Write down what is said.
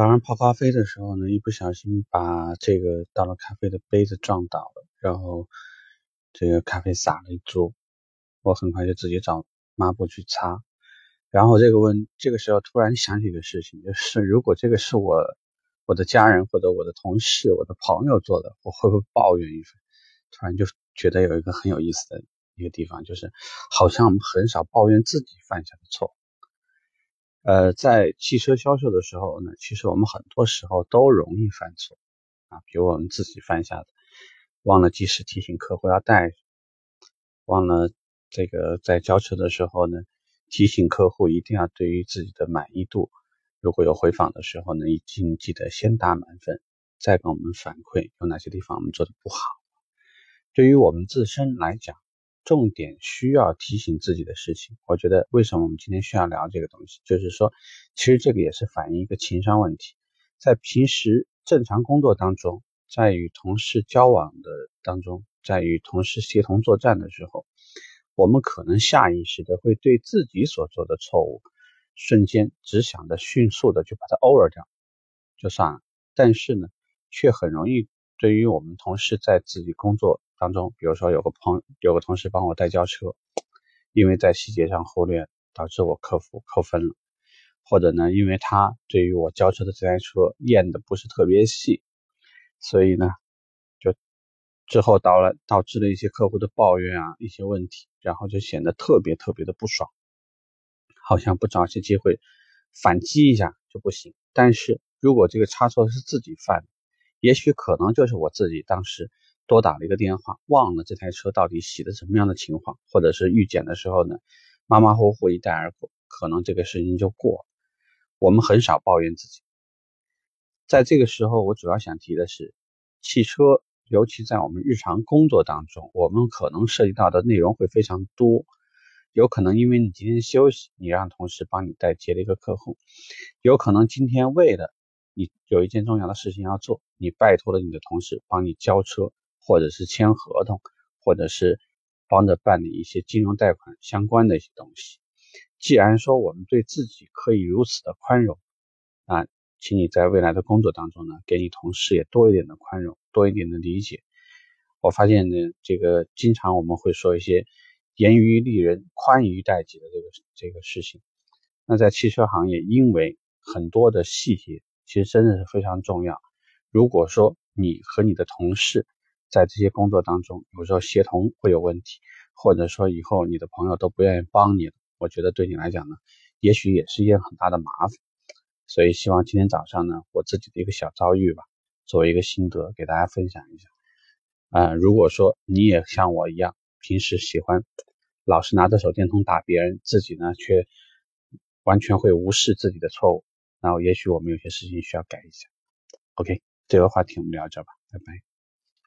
早上泡咖啡的时候呢，一不小心把这个倒了咖啡的杯子撞倒了，然后这个咖啡洒了一桌。我很快就自己找抹布去擦。然后这个问，这个时候突然想起一个事情，就是如果这个是我我的家人或者我的同事、我的朋友做的，我会不会抱怨一番？突然就觉得有一个很有意思的一个地方，就是好像我们很少抱怨自己犯下的错。呃，在汽车销售的时候呢，其实我们很多时候都容易犯错啊，比如我们自己犯下的，忘了及时提醒客户要带，忘了这个在交车的时候呢，提醒客户一定要对于自己的满意度，如果有回访的时候呢，一定记得先打满分，再给我们反馈有哪些地方我们做的不好。对于我们自身来讲。重点需要提醒自己的事情，我觉得为什么我们今天需要聊这个东西，就是说，其实这个也是反映一个情商问题。在平时正常工作当中，在与同事交往的当中，在与同事协同作战的时候，我们可能下意识的会对自己所做的错误，瞬间只想着迅速的就把它 over 掉，就算了。但是呢，却很容易对于我们同事在自己工作。当中，比如说有个朋有个同事帮我代交车，因为在细节上忽略，导致我客服扣分了；或者呢，因为他对于我交车的这台车验的不是特别细，所以呢，就之后导了导致了一些客户的抱怨啊，一些问题，然后就显得特别特别的不爽，好像不找些机会反击一下就不行。但是如果这个差错是自己犯的，也许可能就是我自己当时。多打了一个电话，忘了这台车到底洗的什么样的情况，或者是预检的时候呢，马马虎虎一带而过，可能这个事情就过了。我们很少抱怨自己，在这个时候，我主要想提的是，汽车，尤其在我们日常工作当中，我们可能涉及到的内容会非常多。有可能因为你今天休息，你让同事帮你代接了一个客户；有可能今天为了你有一件重要的事情要做，你拜托了你的同事帮你交车。或者是签合同，或者是帮着办理一些金融贷款相关的一些东西。既然说我们对自己可以如此的宽容，啊，请你在未来的工作当中呢，给你同事也多一点的宽容，多一点的理解。我发现呢，这个经常我们会说一些严于律人、宽于待己的这个这个事情。那在汽车行业，因为很多的细节其实真的是非常重要。如果说你和你的同事，在这些工作当中，有时候协同会有问题，或者说以后你的朋友都不愿意帮你了，我觉得对你来讲呢，也许也是一件很大的麻烦。所以希望今天早上呢，我自己的一个小遭遇吧，作为一个心得给大家分享一下。啊，如果说你也像我一样，平时喜欢老是拿着手电筒打别人，自己呢却完全会无视自己的错误，那也许我们有些事情需要改一下。OK，这个话题我们聊这吧，拜拜。